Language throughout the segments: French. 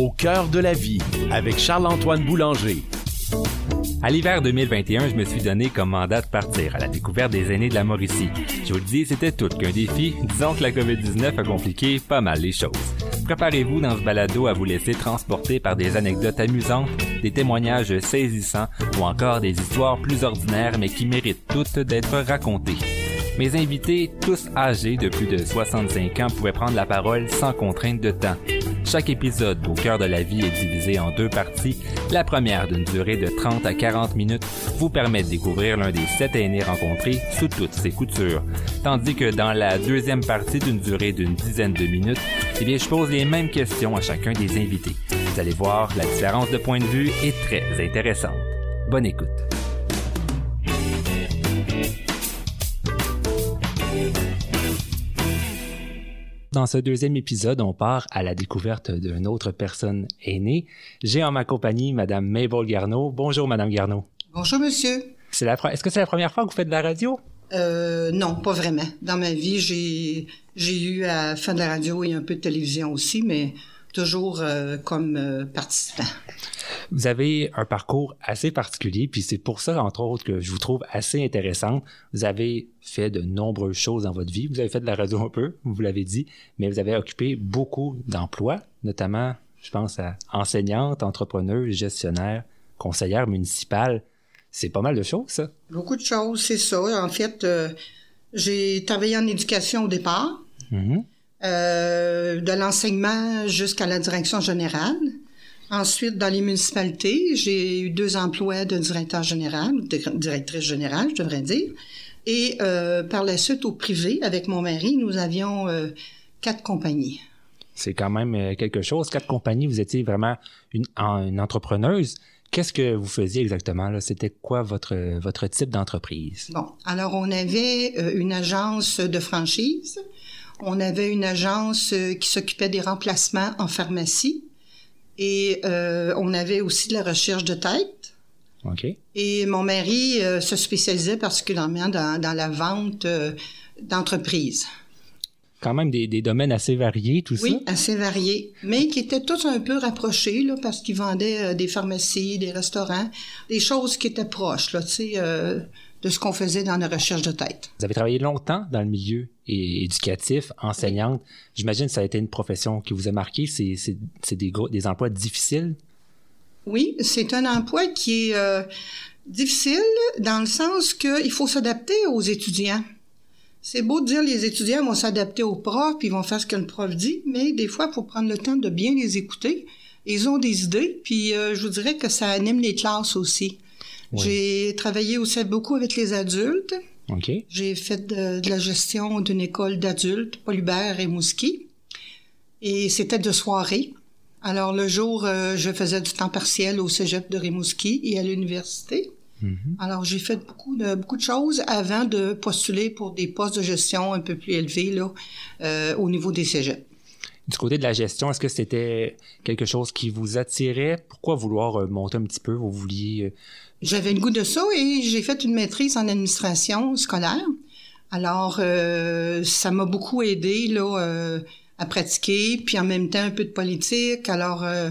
Au cœur de la vie avec Charles-Antoine Boulanger. À l'hiver 2021, je me suis donné comme mandat de partir à la découverte des aînés de la Mauricie. Je vous le dis, c'était tout qu'un défi. Disons que la COVID-19 a compliqué pas mal les choses. Préparez-vous dans ce balado à vous laisser transporter par des anecdotes amusantes, des témoignages saisissants ou encore des histoires plus ordinaires mais qui méritent toutes d'être racontées. Mes invités, tous âgés de plus de 65 ans, pouvaient prendre la parole sans contrainte de temps. Chaque épisode au cœur de la vie est divisé en deux parties. La première, d'une durée de 30 à 40 minutes, vous permet de découvrir l'un des sept aînés rencontrés sous toutes ses coutures. Tandis que dans la deuxième partie, d'une durée d'une dizaine de minutes, eh bien, je pose les mêmes questions à chacun des invités. Vous allez voir, la différence de point de vue est très intéressante. Bonne écoute. Dans ce deuxième épisode, on part à la découverte d'une autre personne aînée. J'ai en ma compagnie Madame Mabel Garneau. Bonjour, Madame Garneau. Bonjour, monsieur. C'est la, est-ce que c'est la première fois que vous faites de la radio? Euh, non, pas vraiment. Dans ma vie, j'ai, j'ai eu à faire de la radio et un peu de télévision aussi, mais toujours euh, comme euh, participant. Vous avez un parcours assez particulier, puis c'est pour ça, entre autres, que je vous trouve assez intéressante. Vous avez fait de nombreuses choses dans votre vie. Vous avez fait de la radio un peu, vous l'avez dit, mais vous avez occupé beaucoup d'emplois, notamment, je pense à enseignante, entrepreneuse, gestionnaire, conseillère municipale. C'est pas mal de choses, ça. Beaucoup de choses, c'est ça. En fait, euh, j'ai travaillé en éducation au départ, Mhm. Euh, de l'enseignement jusqu'à la direction générale. Ensuite, dans les municipalités, j'ai eu deux emplois de directeur général, ou de directrice générale, je devrais dire. Et euh, par la suite, au privé, avec mon mari, nous avions euh, quatre compagnies. C'est quand même euh, quelque chose. Quatre compagnies, vous étiez vraiment une, une entrepreneuse. Qu'est-ce que vous faisiez exactement? là? C'était quoi votre, votre type d'entreprise? Bon, alors on avait euh, une agence de franchise, on avait une agence euh, qui s'occupait des remplacements en pharmacie et euh, on avait aussi de la recherche de tête. OK. Et mon mari euh, se spécialisait particulièrement dans, dans la vente euh, d'entreprises. Quand même des, des domaines assez variés, tout Oui, ça. assez variés, mais qui étaient tous un peu rapprochés là, parce qu'ils vendaient des pharmacies, des restaurants, des choses qui étaient proches là, tu sais, de ce qu'on faisait dans la recherche de tête. Vous avez travaillé longtemps dans le milieu éducatif, enseignante. J'imagine que ça a été une profession qui vous a marqué. C'est, des emplois difficiles? Oui, c'est un emploi qui est euh, difficile dans le sens qu'il faut s'adapter aux étudiants. C'est beau de dire les étudiants vont s'adapter aux profs, puis ils vont faire ce que le prof dit, mais des fois, il faut prendre le temps de bien les écouter. Ils ont des idées, puis euh, je vous dirais que ça anime les classes aussi. Oui. J'ai travaillé aussi beaucoup avec les adultes. J'ai fait de, de la gestion d'une école d'adultes, Paul-Hubert et Mouski. Et c'était de soirée. Alors, le jour, euh, je faisais du temps partiel au cégep de Rimouski et à l'université. Mhm. Alors, j'ai fait beaucoup de, beaucoup de choses avant de postuler pour des postes de gestion un peu plus élevés là, euh, au niveau des cégeps. Du côté de la gestion, est-ce que c'était quelque chose qui vous attirait? Pourquoi vouloir euh, monter un petit peu? Vous vouliez... J'avais le goût de ça et j'ai fait une maîtrise en administration scolaire. Alors, euh, ça m'a beaucoup aidé là, euh, à pratiquer, puis en même temps un peu de politique. Alors, euh,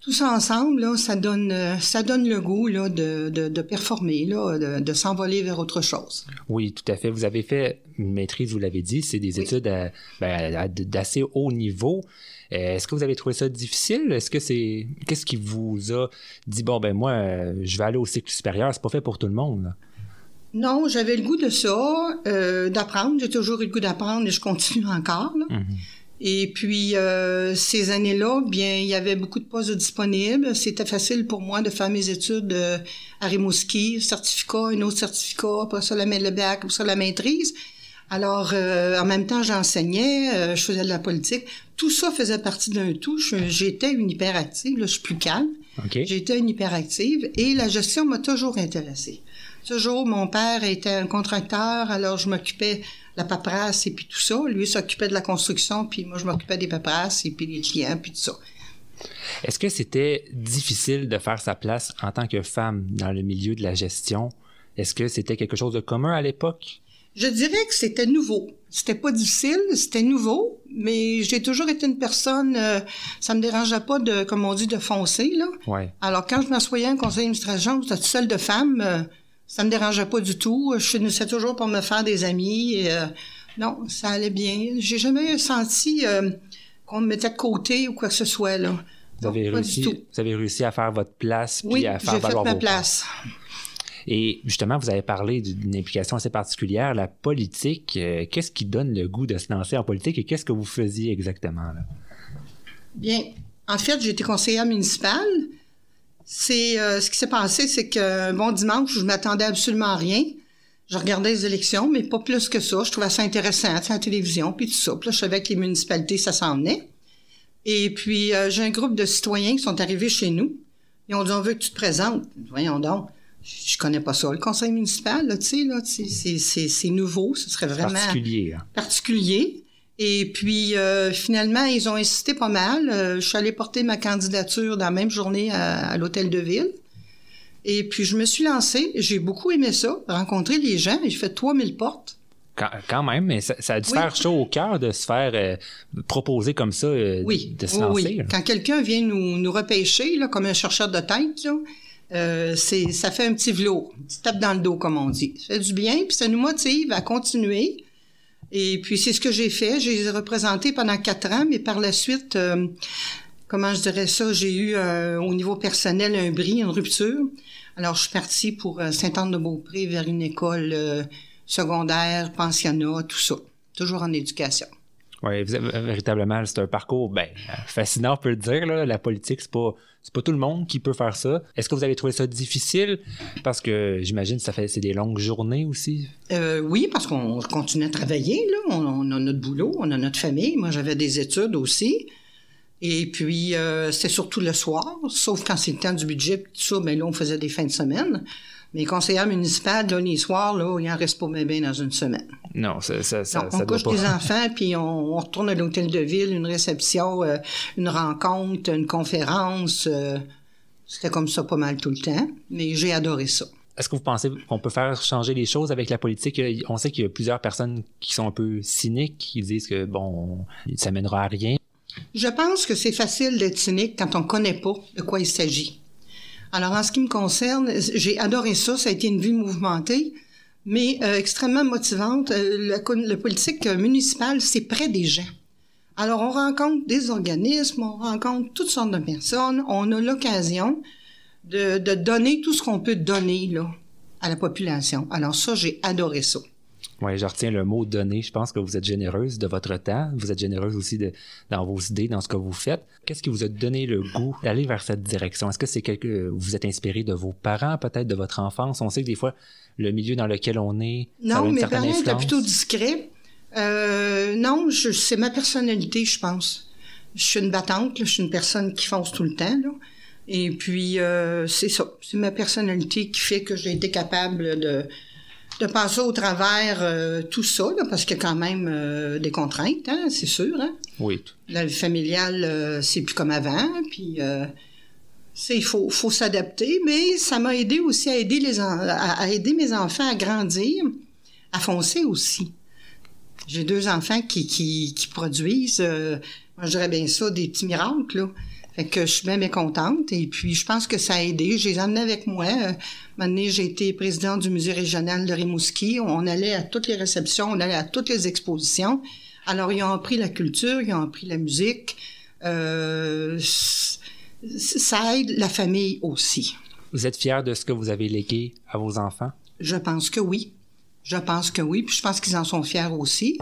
tout ça ensemble, là, ça donne, ça donne le goût là, de, de, de performer, là, de, de s'envoler vers autre chose. Oui, tout à fait. Vous avez fait une maîtrise, vous l'avez dit, c'est des Oui. études ben, à- d'assez haut niveau. Euh, Est-ce que vous avez trouvé ça difficile? Est-ce que c'est. Qu'est-ce qui vous a dit, bon, ben moi, euh, je vais aller au cycle supérieur, c'est pas fait pour tout le monde. là? Non, j'avais le goût de ça, euh, d'apprendre. J'ai toujours eu le goût d'apprendre et je continue encore. là. Mhm. Et puis, euh, ces années-là, bien, il y avait beaucoup de postes disponibles. C'était facile pour moi de faire mes études euh, à Rimouski, certificat, un autre certificat, après ça, la, le bac, après ça, la maîtrise. Alors, euh, en même temps, j'enseignais, je faisais de la politique. Tout ça faisait partie d'un tout. J'étais une hyperactive, là, je suis plus calme. J'étais une hyperactive et la gestion m'a toujours intéressée. Toujours, mon père était un contracteur, alors je m'occupais de la paperasse et puis tout ça. Lui s'occupait de la construction, puis moi je m'occupais des paperasses et puis des clients, puis tout ça. Est-ce que c'était difficile de faire sa place en tant que femme dans le milieu de la gestion? Est-ce que c'était quelque chose de commun à l'époque? Je dirais que c'était nouveau. C'était pas difficile, c'était nouveau, mais j'ai toujours été une personne, euh, ça me dérangeait pas de, comme on dit, de foncer, là. Ouais. Alors, quand je m'assoyais en conseil d'administration, j'étais seule de femme, euh, ça me dérangeait pas du tout. Je finissais toujours pour me faire des amis. Et, euh, non, ça allait bien. J'ai jamais senti euh, qu'on me mettait de côté ou quoi que ce soit, là. Vous avez, réussi, tout. vous avez réussi à faire votre place puis Oui, à faire fait valoir ma vos place. Et justement, vous avez parlé d'une implication assez particulière, la politique. Euh, qu'est-ce qui donne le goût de se lancer en politique et qu'est-ce que vous faisiez exactement là? Bien, en fait, j'ai été conseillère municipale. C'est euh, ce qui s'est passé, c'est que bon dimanche, je m'attendais absolument à rien. Je regardais les élections, mais pas plus que ça. Je trouvais ça intéressant, sais, la télévision, puis tout ça. Puis là, je savais que les municipalités, ça s'en venait. Et puis, euh, j'ai un groupe de citoyens qui sont arrivés chez nous. Ils ont dit, on veut que tu te présentes. Voyons donc. Je connais pas ça. Le conseil municipal, là, tu sais, là, c'est- nouveau. Ce serait vraiment Particulier. hein? particulier. Et puis, euh, finalement, ils ont insisté pas mal. Euh, je suis allée porter ma candidature dans la même journée à, à l'hôtel de ville. Et puis, je me suis lancée. J'ai beaucoup aimé ça, rencontrer les gens. J'ai fait 3000 portes. Quand, quand même, mais ça, ça a dû Oui. faire chaud au cœur de se faire euh, proposer comme ça, Oui, de se lancer. oui. Quand quelqu'un vient nous, nous repêcher, là, comme un chercheur de tête, là, euh, c'est, ça fait un petit velours, une petite tape dans le dos, comme on dit. Ça fait du bien, puis ça nous motive à continuer. Et puis, c'est ce que j'ai fait. J'ai représenté pendant quatre ans, mais par la suite, euh, comment je dirais ça, j'ai eu, euh, au niveau personnel, un bris, une rupture. Alors, je suis partie pour euh, Sainte-Anne-de-Beaupré vers une école euh, secondaire, pensionnat, tout ça. Toujours en éducation. Oui, véritablement, c'est un parcours ben, fascinant, on peut le dire. La politique, c'est pas, c'est pas tout le monde qui peut faire ça. Est-ce que vous avez trouvé ça difficile? Parce que j'imagine que c'est des longues journées aussi. Euh, oui, parce qu'on continue à travailler, là. On, a notre boulot, on a notre famille. Moi, j'avais des études aussi. Et puis, euh, c'était surtout le soir, sauf quand c'est le temps du budget, tout ça, ben là, on faisait des fins de semaine. Mais conseillère municipale, là, les soirs, là, il en reste pas bien, dans une semaine. Non, ça, ça, ça, Donc, ça on doit couche pas. les enfants, puis on, on retourne à l'hôtel de ville, une réception, euh, une rencontre, une conférence. euh, c'était comme ça pas mal tout le temps. Mais j'ai adoré ça. Est-ce que vous pensez qu'on peut faire changer les choses avec la politique? On sait qu'il y a plusieurs personnes qui sont un peu cyniques, qui disent que, bon, ça mènera à rien. Je pense que c'est facile d'être cynique quand on connaît pas de quoi il s'agit. Alors, en ce qui me concerne, j'ai adoré ça. Ça a été une vie mouvementée, mais euh, extrêmement motivante. Euh, le, politique euh, municipal, c'est près des gens. Alors, on rencontre des organismes, on rencontre toutes sortes de personnes. On a l'occasion de, donner tout ce qu'on peut donner à la population. Alors, ça, j'ai adoré ça. Oui, je retiens le mot donner. Je pense que vous êtes généreuse de votre temps. Vous êtes généreuse aussi de, dans vos idées, dans ce que vous faites. Qu'est-ce qui vous a donné le goût d'aller vers cette direction? Est-ce que c'est quelque, vous êtes inspiré de vos parents, peut-être de votre enfance? On sait que des fois, le milieu dans lequel on est, Non, mes parents étaient plutôt discrets. Euh, non, je, c'est ma personnalité, je pense. Je suis une battante, là, je suis une personne qui fonce tout le temps. Là. Et puis, euh, c'est ça. C'est ma personnalité qui fait que j'ai été capable de, de passer au travers euh, tout ça, là, parce qu'il y a quand même euh, des contraintes, hein, c'est sûr. Hein? Oui. La vie familiale, euh, c'est plus comme avant. Puis, il faut, faut s'adapter, mais ça m'a aidé aussi à aider, les en- à, aider mes enfants à grandir, à foncer aussi. J'ai deux enfants qui, qui, qui produisent, moi je dirais bien ça, des petits miracles. Là. Fait que je suis bien mécontente. Et puis, je pense que ça a aidé. Je les ai emmenés avec moi. Euh, donné, j'ai été présidente du musée régional de Rimouski. On allait à toutes les réceptions, on allait à toutes les expositions. Alors, ils ont appris la culture, ils ont appris la musique. Euh, ça aide la famille aussi. Vous êtes fier de ce que vous avez légué à vos enfants? Je pense que oui. Je pense que oui. Puis je pense qu'ils en sont fiers aussi.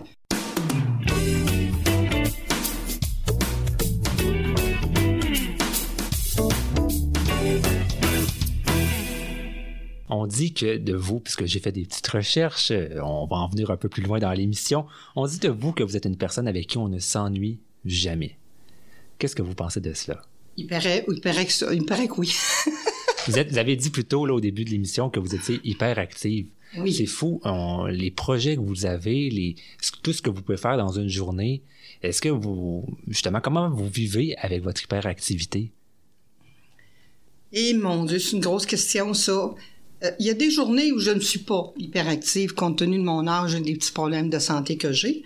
On dit que de vous, puisque j'ai fait des petites recherches, euh, on va en venir un peu plus loin dans l'émission, on dit de vous que vous êtes une personne avec qui on ne s'ennuie jamais. Qu'est-ce que vous pensez de cela? Il paraît, il paraît que ça, il paraît que oui. Vous, êtes- vous avez dit plus tôt là, au début de l'émission que vous étiez hyper active. Oui. C'est fou. on- les projets que vous avez, les, tout ce que vous pouvez faire dans une journée, est-ce que vous, justement, comment vous vivez avec votre hyperactivité? Et mon Dieu, c'est une grosse question, ça. Euh, Il y a des journées où je ne suis pas hyperactive compte tenu de mon âge et des petits problèmes de santé que j'ai.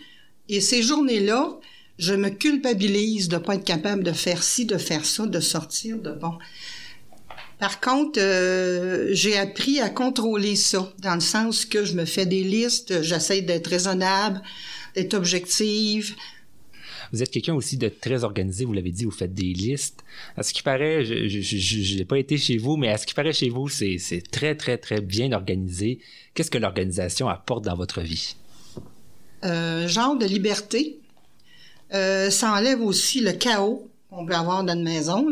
Et ces journées-là, je me culpabilise de pas être capable de faire ci, de faire ça, de sortir de bon. Par contre, euh, j'ai appris à contrôler ça, dans le sens que je me fais des listes, j'essaie d'être raisonnable, d'être objective, vous êtes quelqu'un aussi de très organisé, vous l'avez dit, vous faites des listes. À ce qui paraît, je n'ai pas été chez vous, mais à ce qui paraît chez vous, c'est très, très, très bien organisé. Qu'est-ce que l'organisation apporte dans votre vie? Euh, genre de liberté. Euh, ça enlève aussi le chaos qu'on peut avoir dans une maison.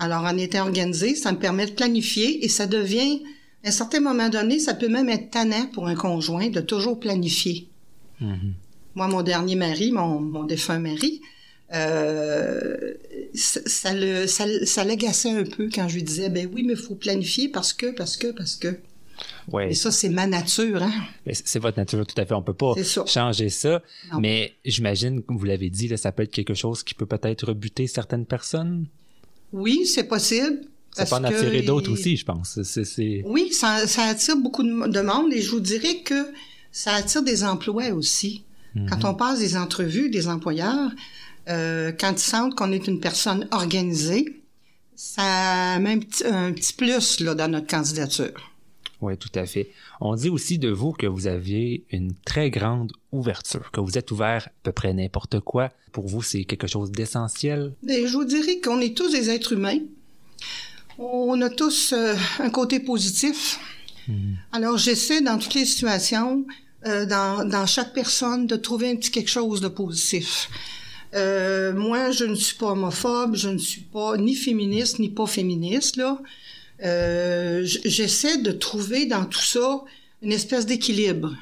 Alors, en étant organisé, ça me permet de planifier et ça devient, à un certain moment donné, ça peut même être tannant pour un conjoint de toujours planifier. Mm-hmm. Moi, mon dernier mari, mon, mon défunt mari, euh, ça, ça, le, ça, ça l'agaçait un peu quand je lui disais, ben oui, mais il faut planifier parce que, parce que, parce que. Ouais. Et ça, c'est ma nature, hein? C'est votre nature, tout à fait. On peut pas changer ça. Mais j'imagine, comme vous l'avez dit, là, ça peut être quelque chose qui peut peut-être rebuter certaines personnes. Oui, c'est possible. Ça peut en attirer d'autres aussi, je pense. Oui, ça, ça, attire beaucoup de monde et je vous dirais que ça attire des emplois aussi. Quand on passe des entrevues, des employeurs, euh, quand ils sentent qu'on est une personne organisée, ça met un petit, plus là, dans notre candidature. Oui, tout à fait. On dit aussi de vous que vous aviez une très grande ouverture, que vous êtes ouvert à peu près n'importe quoi. Pour vous, c'est quelque chose d'essentiel? Ben, je vous dirais qu'on est tous des êtres humains. On a tous euh, un côté positif. Mhm. Alors, j'essaie dans toutes les situations euh, dans, dans, chaque personne de trouver un petit quelque chose de positif. Euh, moi, je ne suis pas homophobe, je ne suis pas ni féministe ni pas féministe là. Euh, J'essaie de trouver dans tout ça une espèce d'équilibre.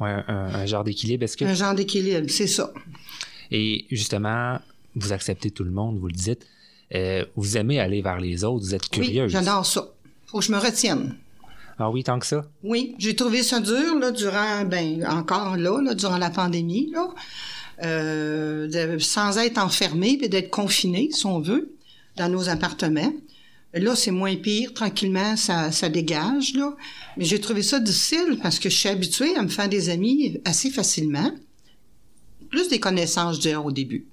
Ouais, un, un genre d'équilibre, est-ce que un genre d'équilibre, c'est ça. Et justement, vous acceptez tout le monde, vous le dites. Euh, vous aimez aller vers les autres, vous êtes curieuse. Oui, j'adore ça. Faut que je me retienne. Ah oui, tant que ça? Oui, j'ai trouvé ça dur, là, durant, ben, encore là, durant la pandémie, là. Euh, sans être enfermé et d'être confiné, si on veut, dans nos appartements. Là, c'est moins pire, tranquillement, ça, dégage, là. Mais j'ai trouvé ça difficile parce que je suis habituée à me faire des amis assez facilement. Plus des connaissances, je au début.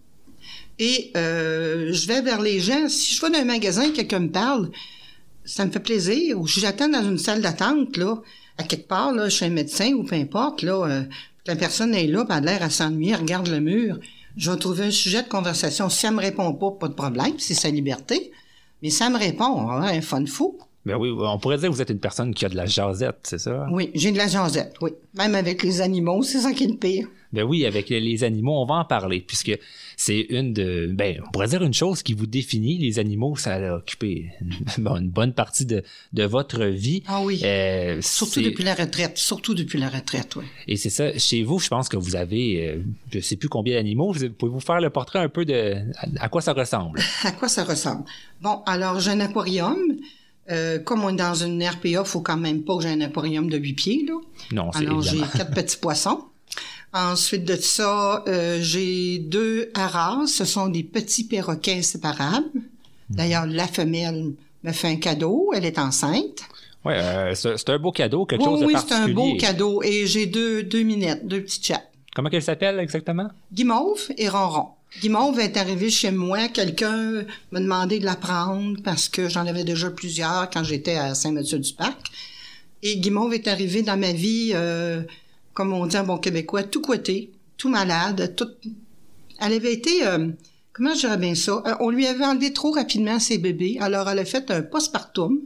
Et euh, je vais vers les gens. Si je vais dans un magasin, quelqu'un me parle, ça me fait plaisir. Ou j'attends dans une salle d'attente, là, à quelque part, là, chez un médecin ou peu importe, là, euh, la personne est là, pas l'air à s'ennuyer, regarde le mur. Je vais trouver un sujet de conversation. Si ça me répond pas, pas de problème, c'est sa liberté. Mais ça me répond, on va un fun fou. Ben oui, on pourrait dire que vous êtes une personne qui a de la jasette, c'est ça? Oui, j'ai de la jasette, oui. Même avec les animaux, c'est ça qui est le pire. Ben oui, avec les animaux, on va en parler, puisque c'est une de, ben, on pourrait dire une chose qui vous définit. Les animaux, ça a occupé une, bonne partie de, de, votre vie. Ah oui. Euh, surtout depuis la retraite, surtout depuis la retraite, oui. Et c'est ça. Chez vous, je pense que vous avez, euh, je sais plus combien d'animaux. Pouvez-vous faire le portrait un peu de à quoi ça ressemble? à quoi ça ressemble? Bon, alors j'ai un aquarium. Euh, comme on est dans une RPA, il faut quand même pas que j'ai un aquarium de 8 pieds. Là. Non, c'est Alors, j'ai quatre petits poissons. Ensuite de ça, euh, j'ai deux haras. Ce sont des petits perroquets séparables. D'ailleurs, la femelle me fait un cadeau. Elle est enceinte. Oui, euh, c'est un beau cadeau, quelque chose de oui, particulier. Oui, c'est un beau cadeau. Et j'ai deux, deux minettes, deux petits chats. Comment qu'elles s'appellent exactement? Guimauve et Ronron. Guimauve est arrivé chez moi. Quelqu'un m'a demandé de la prendre parce que j'en avais déjà plusieurs quand j'étais à Saint-Mathieu-du-Parc. Et Guimauve est arrivé dans ma vie, euh, comme on dit en bon québécois, tout côté, tout malade, tout... Elle avait été... Euh, comment je dirais bien ça? Euh, on lui avait enlevé trop rapidement ses bébés, alors elle a fait un postpartum.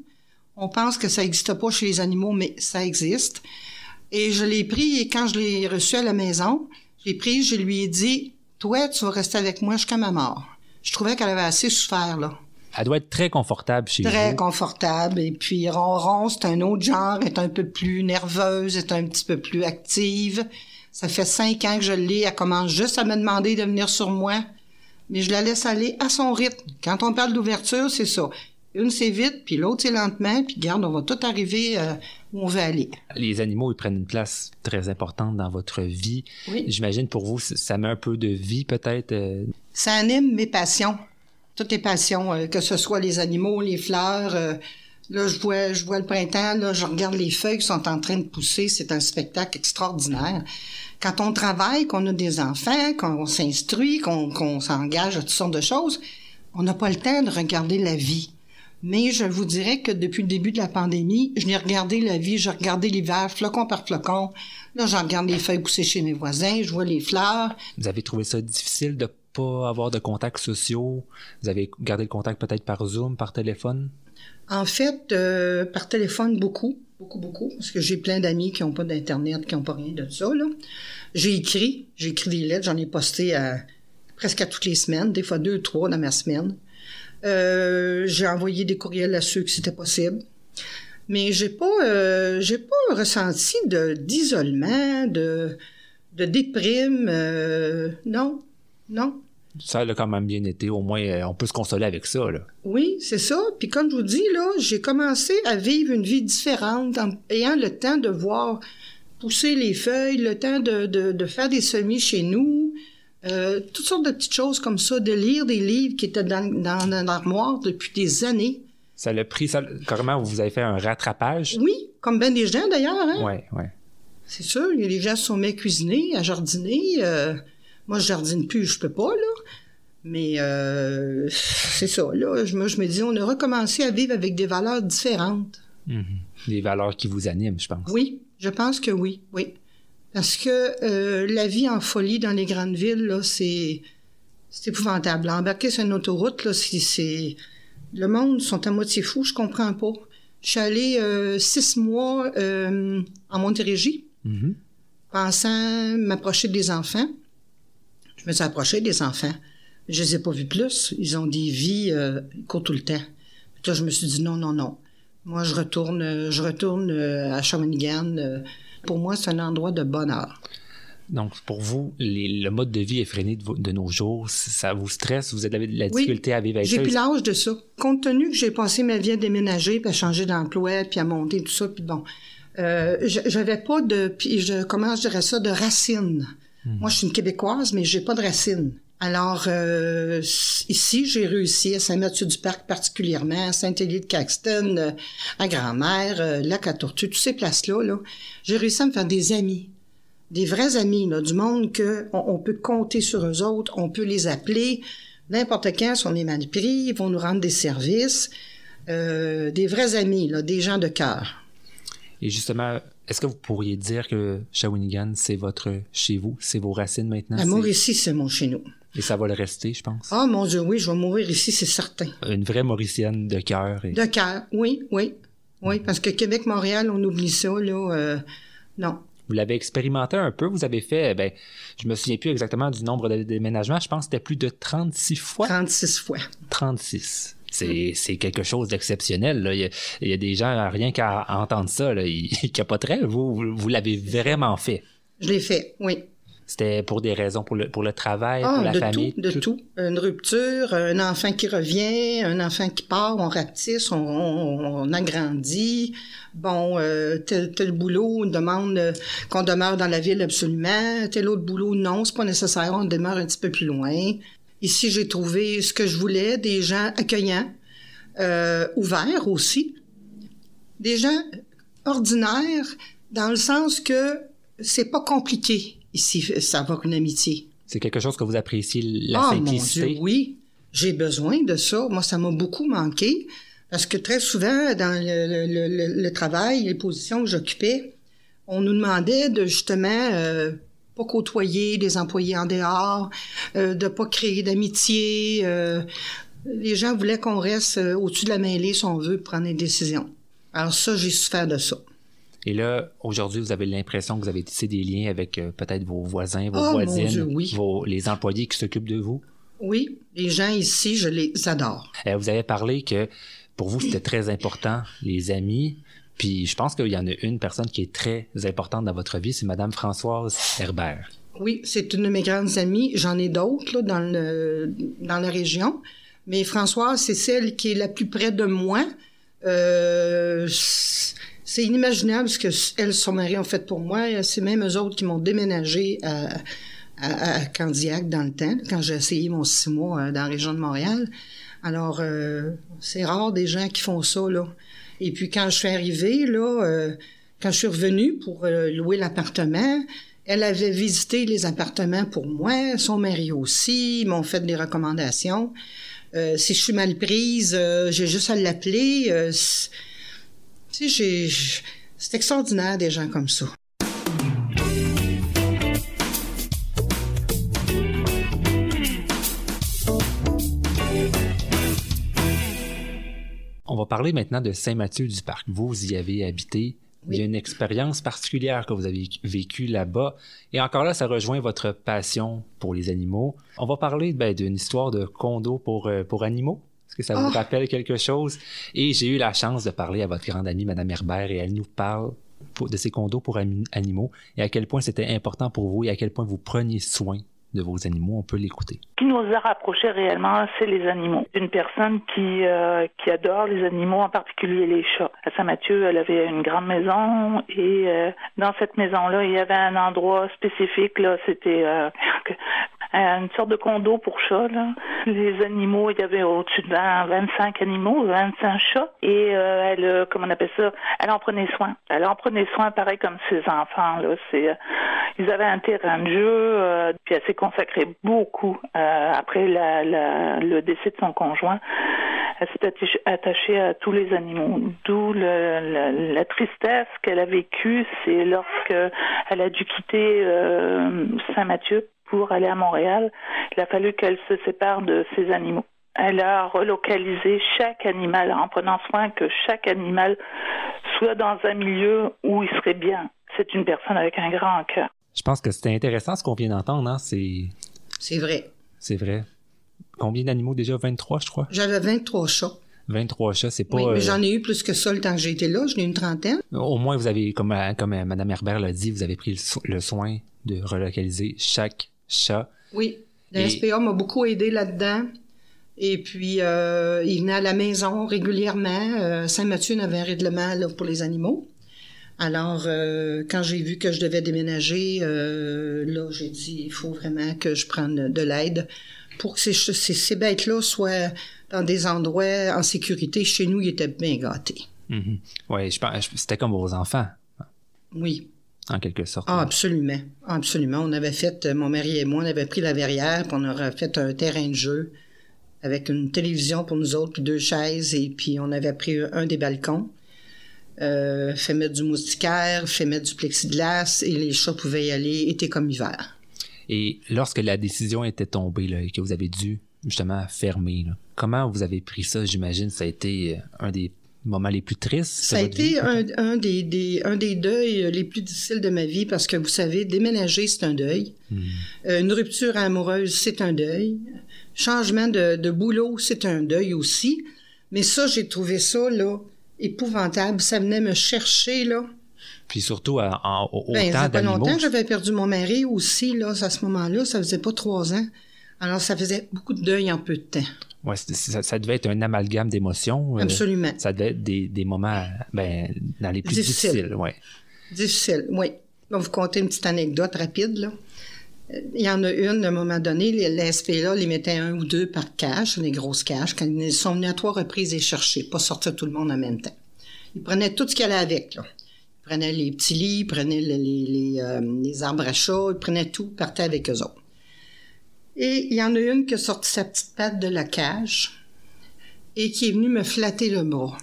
On pense que ça n'existe pas chez les animaux, mais ça existe. Et je l'ai pris et quand je l'ai reçu à la maison, je l'ai pris, je lui ai dit toi, tu vas rester avec moi jusqu'à ma mort. Je trouvais qu'elle avait assez souffert, là. Elle doit être très confortable chez très vous. Très confortable. Et puis, Ronron, c'est un autre genre, est un peu plus nerveuse, est un petit peu plus active. Ça fait cinq ans que je l'ai. Elle commence juste à me demander de venir sur moi. Mais je la laisse aller à son rythme. Quand on parle d'ouverture, c'est ça. Une, c'est vite, puis l'autre, c'est lentement, puis garde, on va tout arriver euh, où on veut aller. Les animaux, ils prennent une place très importante dans votre vie. Oui. J'imagine pour vous, ça met un peu de vie, peut-être? Euh? Ça anime mes passions. Toutes les passions, euh, que ce soit les animaux, les fleurs, Là, je vois, je vois le printemps, là, je regarde les feuilles qui sont en train de pousser. C'est un spectacle extraordinaire. Quand on travaille, qu'on a des enfants, qu'on s'instruit, qu'on s'engage à toutes sortes de choses, on n'a pas le temps de regarder la vie. Mais je vous dirais que depuis le début de la pandémie, je n'ai regardé la vie, j'ai regardé l'hiver, flocon par flocon. Là, j'en regarde les feuilles pousser chez mes voisins, je vois les fleurs. Vous avez trouvé ça difficile de pas avoir de contacts sociaux? Vous avez gardé le contact peut-être par Zoom, par téléphone? En fait, euh, par téléphone, beaucoup, beaucoup, beaucoup, parce que j'ai plein d'amis qui n'ont pas d'Internet, qui n'ont pas rien de ça. J'ai écrit, j'ai écrit des lettres, j'en ai posté presque à toutes les semaines, des fois deux, trois dans ma semaine. Euh, j'ai envoyé des courriels à ceux qui c'était possible. Mais j'ai pas, euh, pas ressenti d'isolement, de déprime. non, non? Ça a quand même bien été. Au moins, euh, on peut se consoler avec ça. Là. Oui, c'est ça. Puis comme je vous dis, là, j'ai commencé à vivre une vie différente en ayant le temps de voir pousser les feuilles, le temps de, de, faire des semis chez nous, euh, toutes sortes de petites choses comme ça, de lire des livres qui étaient dans, dans, l'armoire depuis des années. Ça l'a pris, ça, carrément, vous avez fait un rattrapage? Oui, comme bien des gens d'ailleurs. Hein? Oui, oui. C'est sûr, les gens se sont mis à cuisiner, à jardiner. Euh, moi, je jardine plus, je peux pas, là. Mais euh, c'est ça, là. Je, je me dis, on a recommencé à vivre avec des valeurs différentes. Mhm. Des valeurs qui vous animent, je pense. Oui, je pense que oui, oui. Parce que euh, la vie en folie dans les grandes villes, là, c'est, c'est épouvantable. Embarquer sur une autoroute, là, c'est, Le monde sont à moitié fous, je comprends pas. Je suis allée euh, six mois en Montérégie, mhm. pensant m'approcher des enfants. Je me suis approché des enfants. Je les ai pas vus plus. Ils ont des vies euh, courent tout le temps. Puis là, je me suis dit non, non, non. Moi, je retourne, je retourne euh, à Shawinigan. Euh. pour moi, c'est un endroit de bonheur. Donc, pour vous, le mode de vie effréné de, de, nos jours, ça vous stresse? Vous avez de la difficulté à vivre avec ça? J'ai plus l'âge de ça. Compte tenu que j'ai passé ma vie à déménager, puis à changer d'emploi, puis à monter, tout ça, puis bon, euh, j'avais pas de, puis je, comment je dirais ça, de racines. Hmm. Moi, je suis une Québécoise, mais j'ai pas de racines. Alors, euh, ici, j'ai réussi à Saint-Mathieu-du-Parc particulièrement, à Saint-Élie-de-Caxton, euh, à Grand-Mère, euh, Lac-à-Tortue, toutes ces places-là. -là, j'ai réussi à me faire des amis, des vrais amis, là, du monde que on, peut compter sur eux autres, on peut les appeler n'importe quand si on est mal pris, ils vont nous rendre des services. des vrais amis, là, des gens de cœur. Et justement, est-ce que vous pourriez dire que Shawinigan, c'est votre chez vous, c'est vos racines maintenant? L'amour ici, c'est mon chez nous. Et ça va le rester, je pense? Ah, mon Dieu, oui, je vais mourir ici, c'est certain. Une vraie Mauricienne de cœur. De cœur, oui, oui. Oui, parce que Québec-Montréal, on oublie ça, là. Euh, non. Vous l'avez expérimenté un peu. Vous avez fait, ben, je me souviens plus exactement du nombre de déménagements. Je pense que c'était plus de 36 fois. 36 fois. 36. C'est quelque chose d'exceptionnel. Il, y a des gens, rien qu'à entendre ça, là, ils, capoteraient. Vous, vous, l'avez vraiment fait. Je l'ai fait, oui. C'était pour des raisons, pour le, pour le travail, ah, pour la de famille? Tout, de tout. Une rupture, un enfant qui revient, un enfant qui part, on rapetisse, on, on, agrandit. Bon, euh, tel, tel boulot, on demande euh, qu'on demeure dans la ville absolument. Tel autre boulot, non, c'est pas nécessaire, on demeure un petit peu plus loin. Ici, j'ai trouvé ce que je voulais, des gens accueillants, euh, ouverts aussi, des gens ordinaires dans le sens que c'est pas compliqué ici, savoir une amitié. C'est quelque chose que vous appréciez, la oh, simplicité? Mon Dieu, oui, j'ai besoin de ça. Moi, ça m'a beaucoup manqué parce que très souvent, dans le, le, le, travail, les positions que j'occupais, on nous demandait de justement euh, pas côtoyer des employés en dehors, euh, de pas créer d'amitié. Euh, les gens voulaient qu'on reste euh, au-dessus de la mêlée, si on veut, prendre des décisions. Alors ça, j'ai souffert de ça. Et là, aujourd'hui, vous avez l'impression que vous avez tissé des liens avec euh, peut-être vos voisins, vos oh, voisines, oui. les employés qui s'occupent de vous? Oui, les gens ici, je les adore. vous avez parlé que pour vous, c'était très important, les amis. Puis je pense qu'il y en a une personne qui est très importante dans votre vie, c'est Madame Françoise Herbert. Oui, c'est une de mes grandes amies. J'en ai d'autres dans, dans la région. Mais Françoise, c'est celle qui est la plus près de moi. Euh, c'est inimaginable ce que elle, son mari ont fait pour moi. C'est même eux autres qui m'ont déménagé à, à, Candiac dans le temps, quand j'ai essayé mon six mois euh, dans la région de Montréal. Alors, euh, c'est rare des gens qui font ça, là. Et puis quand je suis arrivée, là, euh, quand je suis revenue pour euh, louer l'appartement, elle avait visité les appartements pour moi, son mari aussi, ils m'ont fait des recommandations. Euh, si je suis mal prise, j'ai juste à l'appeler. sais, c'est extraordinaire des gens comme ça. Parler maintenant de Saint-Mathieu-du-Parc. Vous y avez habité. Il y a une expérience particulière que vous avez vécue là-bas. Et encore là, ça rejoint votre passion pour les animaux. On va parler ben, d'une histoire de condo pour, euh, pour animaux. Est-ce que ça vous ah! rappelle quelque chose? Et j'ai eu la chance de parler à votre grande amie, Madame Herbert, et elle nous parle de ces condos pour animaux et à quel point c'était important pour vous et à quel point vous preniez soin de vos animaux, on peut l'écouter. Ce qui nous a rapprochés réellement, c'est les animaux. Une personne qui, euh, qui adore les animaux, en particulier les chats. À Saint-Mathieu, elle avait une grande maison et euh, dans cette maison-là, il y avait un endroit spécifique. Là, c'était euh, une sorte de condo pour chats. Là. Les animaux, il y avait au-dessus de 25 animaux, 25 chats. Et elle, comment on appelle ça, elle en prenait soin. Elle en prenait soin pareil comme ses enfants. Là. C'est, ils avaient un terrain de jeu, puis elle s'est consacrée beaucoup euh, après le décès de son conjoint. Elle s'est attachée à tous les animaux, d'où la tristesse qu'elle a vécue, c'est lorsque elle a dû quitter euh, Saint-Mathieu pour aller à Montréal. Il a fallu qu'elle se sépare de ses animaux. Elle a relocalisé chaque animal en prenant soin que chaque animal soit dans un milieu où il serait bien. C'est une personne avec un grand cœur. Je pense que c'était intéressant ce qu'on vient d'entendre, hein? C'est. C'est vrai. C'est vrai. Combien d'animaux? Déjà 23, je crois J'avais 23 chats. 23 chats, c'est pas. Oui, mais euh, j'en ai eu plus que ça le temps que j'ai été là. J'en ai eu une trentaine. Au moins, vous avez, comme, euh, comme euh, Mme Herbert l'a dit, vous avez pris le, soin de relocaliser chaque Oui. La SPA m'a beaucoup aidé là-dedans. Et puis, euh, il venait à la maison régulièrement. Saint-Mathieu avait un règlement là, pour les animaux. Alors, euh, quand j'ai vu que je devais déménager, euh, là, j'ai dit, il faut vraiment que je prenne de l'aide pour que ces, ces, bêtes-là soient dans des endroits en sécurité. Chez nous, ils étaient bien gâtés. Mm-hmm. Oui, je pense, c'était comme vos enfants. Oui. En quelque sorte. Ah, absolument. Absolument. On avait fait, mon mari et moi, on avait pris la verrière, puis on aurait fait un terrain de jeu avec une télévision pour nous autres, puis deux chaises, et puis on avait pris un des balcons. Euh, fait mettre du moustiquaire, fait mettre du plexiglas et les chats pouvaient y aller été comme hiver. Et lorsque la décision était tombée là, et que vous avez dû justement fermer, comment vous avez pris ça? J'imagine ça a été euh, un des moments les plus tristes. Ça a été un, des, un des deuils les plus difficiles de ma vie parce que vous savez, déménager, c'est un deuil. Hmm. Euh, une rupture amoureuse, c'est un deuil. Changement de, de boulot, c'est un deuil aussi. Mais ça, j'ai trouvé ça, là, épouvantable. Ça venait me chercher, là. Puis surtout en, au, ben, ça fait pas longtemps que j'avais perdu mon mari aussi, là, à ce moment-là. Ça faisait pas trois ans. Alors, ça faisait beaucoup de deuil en peu de temps. Oui, ça, devait être un amalgame d'émotions. Euh, Absolument. ça devait être des, des moments ben, dans les plus difficiles. ouais. Difficile, oui. Je vais vous conter une petite anecdote rapide. Là. Il y en a une, à un moment donné, les SPA, les mettaient un ou deux par cache, des grosses caches. Quand ils sont venus à trois reprises et chercher, pas sortir tout le monde en même temps. Ils prenaient tout ce qu'il y avait avec. Là. Ils prenaient les petits lits, ils prenaient les, les, euh, les, arbres à chat, ils prenaient tout, partaient avec eux autres. Et il y en a une qui a sorti sa petite patte de la cage et qui est venue me flatter le bras.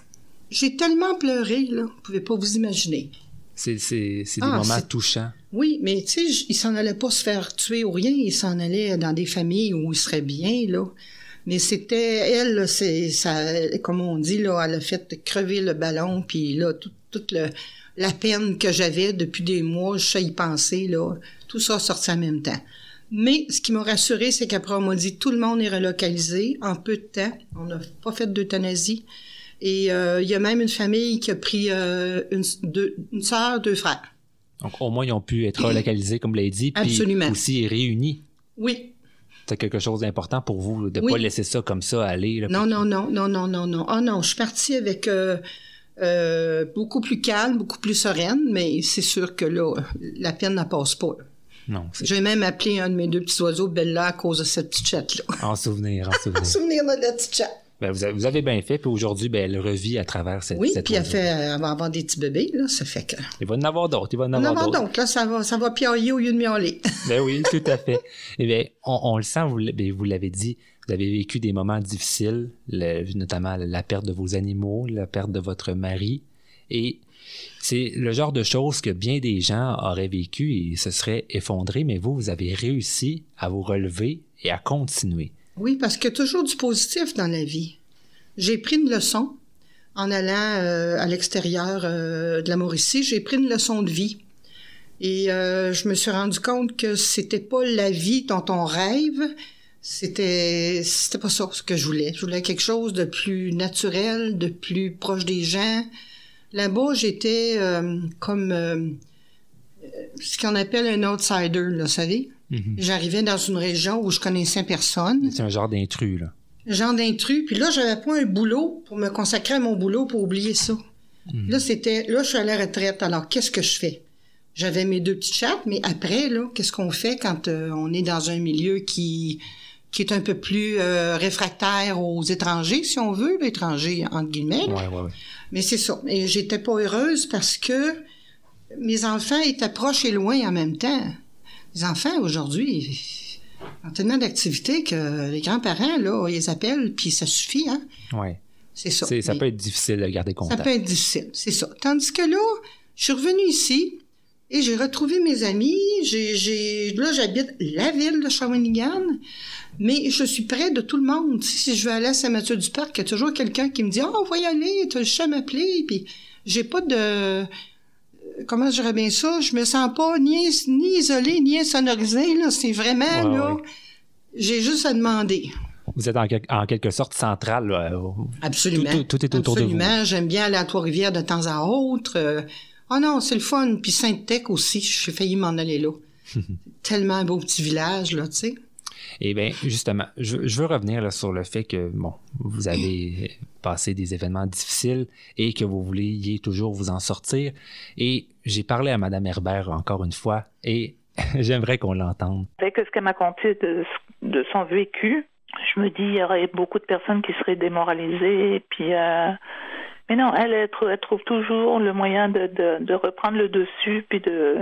J'ai tellement pleuré, là, vous pouvez pas vous imaginer. C'est des ah, moments touchants. Oui, mais tu sais, il s'en allait pas se faire tuer ou rien, il s'en allait dans des familles où il serait bien, là. Mais c'était, elle, c'est, ça, comme on dit, là, elle a fait crever le ballon, puis là, toute la peine que j'avais depuis des mois, je sais y penser, là, tout ça sorti en même temps. Mais ce qui m'a rassuré, c'est qu'après, on m'a dit tout le monde est relocalisé en peu de temps. On n'a pas fait d'euthanasie. Et euh, il y a même une famille qui a pris euh, une, deux, une soeur, deux frères. Donc au moins ils ont pu être relocalisés, comme vous l'avez dit, puis aussi réunis. Oui. C'est quelque chose d'important pour vous de ne pas laisser ça comme ça aller. non, non, non, non, non, non, non. Ah non, je suis partie avec euh, beaucoup plus calme, beaucoup plus sereine, mais c'est sûr que là, la peine ne passe pas. Non. J'ai même appelé un de mes deux petits oiseaux Bella à cause de cette petite chatte-là. En souvenir, en souvenir. en souvenir de la petite chatte. Ben, vous, avez, vous, avez, bien fait, puis aujourd'hui, ben, elle revit à travers cette Oui, cette puis elle, fait, elle va avoir des petits bébés, là, ça fait que... Il va en avoir d'autres, il va en avoir avoir d'autres. là, ça va, ça va piailler au lieu de miauler. Ben oui, tout à fait. Eh bien, on, on le sent, vous, ben, vous l'avez dit, vous avez vécu des moments difficiles, le- notamment la perte de vos animaux, la perte de votre mari, et c'est le genre de choses que bien des gens auraient vécu et se seraient effondrés, mais vous, vous avez réussi à vous relever et à continuer. Oui, parce qu'il y a toujours du positif dans la vie. J'ai pris une leçon en allant euh, à l'extérieur euh, de la Mauricie. J'ai pris une leçon de vie. Et euh, je me suis rendu compte que c'était pas la vie dont on rêve. C'était, c'était pas ça ce que je voulais. Je voulais quelque chose de plus naturel, de plus proche des gens. Là-bas, j'étais euh, comme euh, ce qu'on appelle un outsider, là, vous savez. Mhm. J'arrivais dans une région où je connaissais personne C'est un genre d'intrus, là. genre d'intrus. Puis là, j'avais pas un boulot pour me consacrer à mon boulot pour oublier ça. Là, c'était, là, je suis à la retraite. Alors, qu'est-ce que je fais? J'avais mes deux petites chattes, mais après, là, qu'est-ce qu'on fait quand euh, on est dans un milieu qui, qui est un peu plus euh, réfractaire aux étrangers, si on veut, l'étranger, entre guillemets. Ouais, ouais, ouais. Mais c'est ça. Et j'étais pas heureuse parce que mes enfants étaient proches et loin en même temps. Les enfants, aujourd'hui, ont tellement d'activités que les grands-parents, là, ils les appellent, puis ça suffit, hein. Ouais. C'est ça. Ça Mais peut être difficile de garder ça contact. peut être difficile, c'est ça. Tandis que là, je suis revenue ici et j'ai retrouvé mes amis. J'ai, là, j'habite la ville de Shawinigan, mais je suis près de tout le monde. Si, je veux aller à Saint-Mathieu-du-Parc, il y a toujours quelqu'un qui me dit « Oh, on va y aller, tu as à m'appeler. » Puis j'ai pas de... euh, Comment je dirais bien ça? Je me sens pas ni, ni isolée, ni insonorisée. Là. C'est vraiment, là... J'ai juste à demander. Vous êtes en, quel- en quelque sorte central. au- Absolument. Tout- tout- tout est autour de vous. Absolument. J'aime bien aller à Trois-Rivières de temps à autre. Euh, Oh non, c'est le fun. Puis Sainte-Tech aussi, j'ai failli m'en aller là. Tellement un beau petit village, là, tu sais. Eh bien, justement, je, je veux revenir là, sur le fait que, bon, vous avez passé des événements difficiles et que vous vouliez toujours vous en sortir. Et j'ai parlé à Mme Herbert encore une fois et j'aimerais qu'on l'entende. Avec ce qu'elle m'a conté de, de son vécu, je me dis il y aurait beaucoup de personnes qui seraient démoralisées. Et puis, euh, mais non, elle, elle, trou- elle trouve toujours le moyen de, de, de reprendre le dessus, puis de,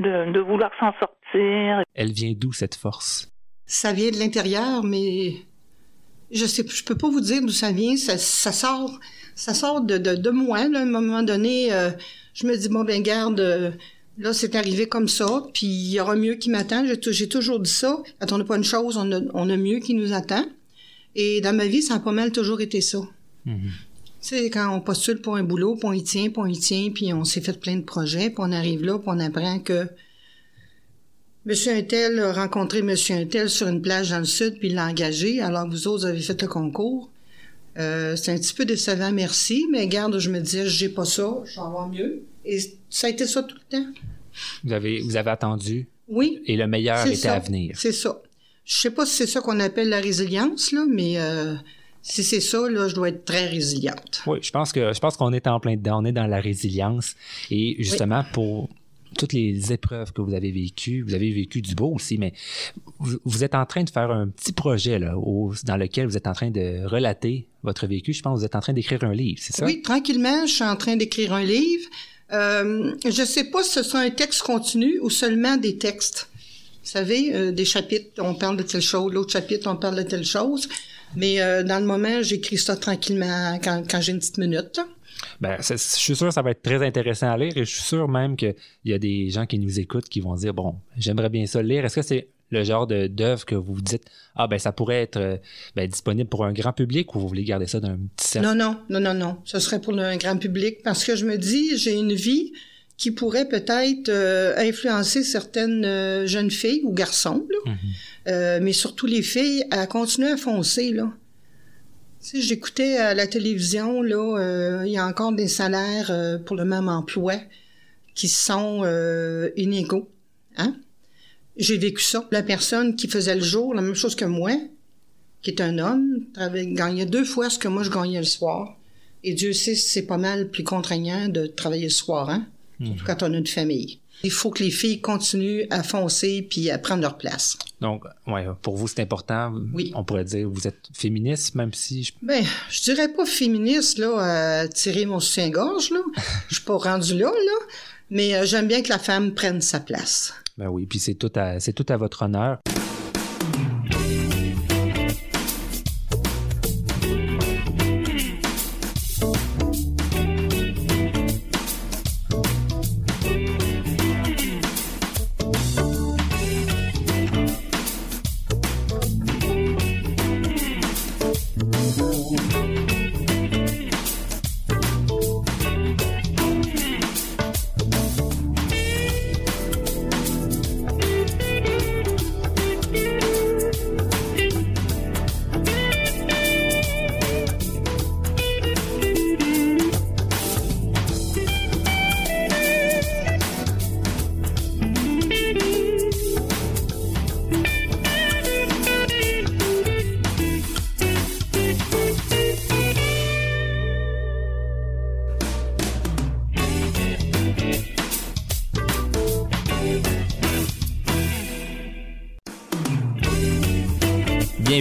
de, de vouloir s'en sortir. Elle vient d'où cette force? Ça vient de l'intérieur, mais je sais, je peux pas vous dire d'où ça vient. Ça, ça sort, ça sort de, de, de moi. Là, à un moment donné, euh, je me dis bon ben garde, euh, là c'est arrivé comme ça, puis il y aura mieux qui m'attend. J'ai, tou- j'ai toujours dit ça. Quand on n'a pas une chose, on a, on a mieux qui nous attend. Et dans ma vie, ça a pas mal toujours été ça. Mhm. Sais, quand on postule pour un boulot, puis on y tient, puis on y tient, puis on s'est fait plein de projets, puis on arrive là, puis on apprend que Monsieur Untel a rencontré Monsieur Untel sur une plage dans le sud, puis il l'a engagé, alors que vous autres avez fait le concours. Euh, c'est un petit peu décevant, merci, mais garde, je me disais, j'ai pas ça, je vais avoir mieux. Et ça a été ça tout le temps. Vous avez, vous avez attendu Oui, et le meilleur c'est était ça. à venir. C'est ça. Je sais pas si c'est ça qu'on appelle la résilience, là, mais euh, si c'est ça, là, je dois être très résiliente. Oui, je pense que je pense qu'on est en plein dedans, on est dans la résilience et justement pour toutes les épreuves que vous avez vécues, vous avez vécu du beau aussi, mais vous, vous êtes en train de faire un petit projet là, au- dans lequel vous êtes en train de relater votre vécu. Je pense que vous êtes en train d'écrire un livre, c'est ça? Oui, tranquillement, je suis en train d'écrire un livre. Euh, je sais pas si ce sera un texte continu ou seulement des textes. Vous savez, euh, des chapitres, on parle de telle chose, l'autre chapitre, on parle de telle chose. Mais euh, dans le moment, j'écris ça tranquillement quand, quand j'ai une petite minute. là. Ben, je suis sûr que ça va être très intéressant à lire et je suis sûr même qu'il y a des gens qui nous écoutent qui vont dire bon, j'aimerais bien ça lire. Est-ce que c'est le genre d'œuvre que vous vous dites ah ben ça pourrait être euh, ben, disponible pour un grand public ou vous voulez garder ça d'un petit cercle? Non, non, non, non, non. Ce serait pour le grand public parce que je me dis, j'ai une vie qui pourrait peut-être euh, influencer certaines euh, jeunes filles ou garçons, là. Mhm. Euh, mais surtout les filles, à continuer à foncer, là. Tu sais, j'écoutais à la télévision, là, il y a encore des salaires pour le même emploi qui sont inégaux, hein? J'ai vécu ça. La personne qui faisait le jour, la même chose que moi, qui est un homme, gagnait deux fois ce que moi je gagnais le soir. Et Dieu sait c'est pas mal plus contraignant de travailler le soir, hein? Surtout quand on a une famille. Il faut que les filles continuent à foncer puis à prendre leur place. Donc, ouais, pour vous, c'est important. Oui. On pourrait dire vous êtes féministe, même si... Je... Ben, je dirais pas féministe, là, à tirer mon soutien-gorge, là. Je suis pas rendu là, là. Mais euh, j'aime bien que la femme prenne sa place. Ben oui, puis c'est tout à, c'est tout à votre honneur.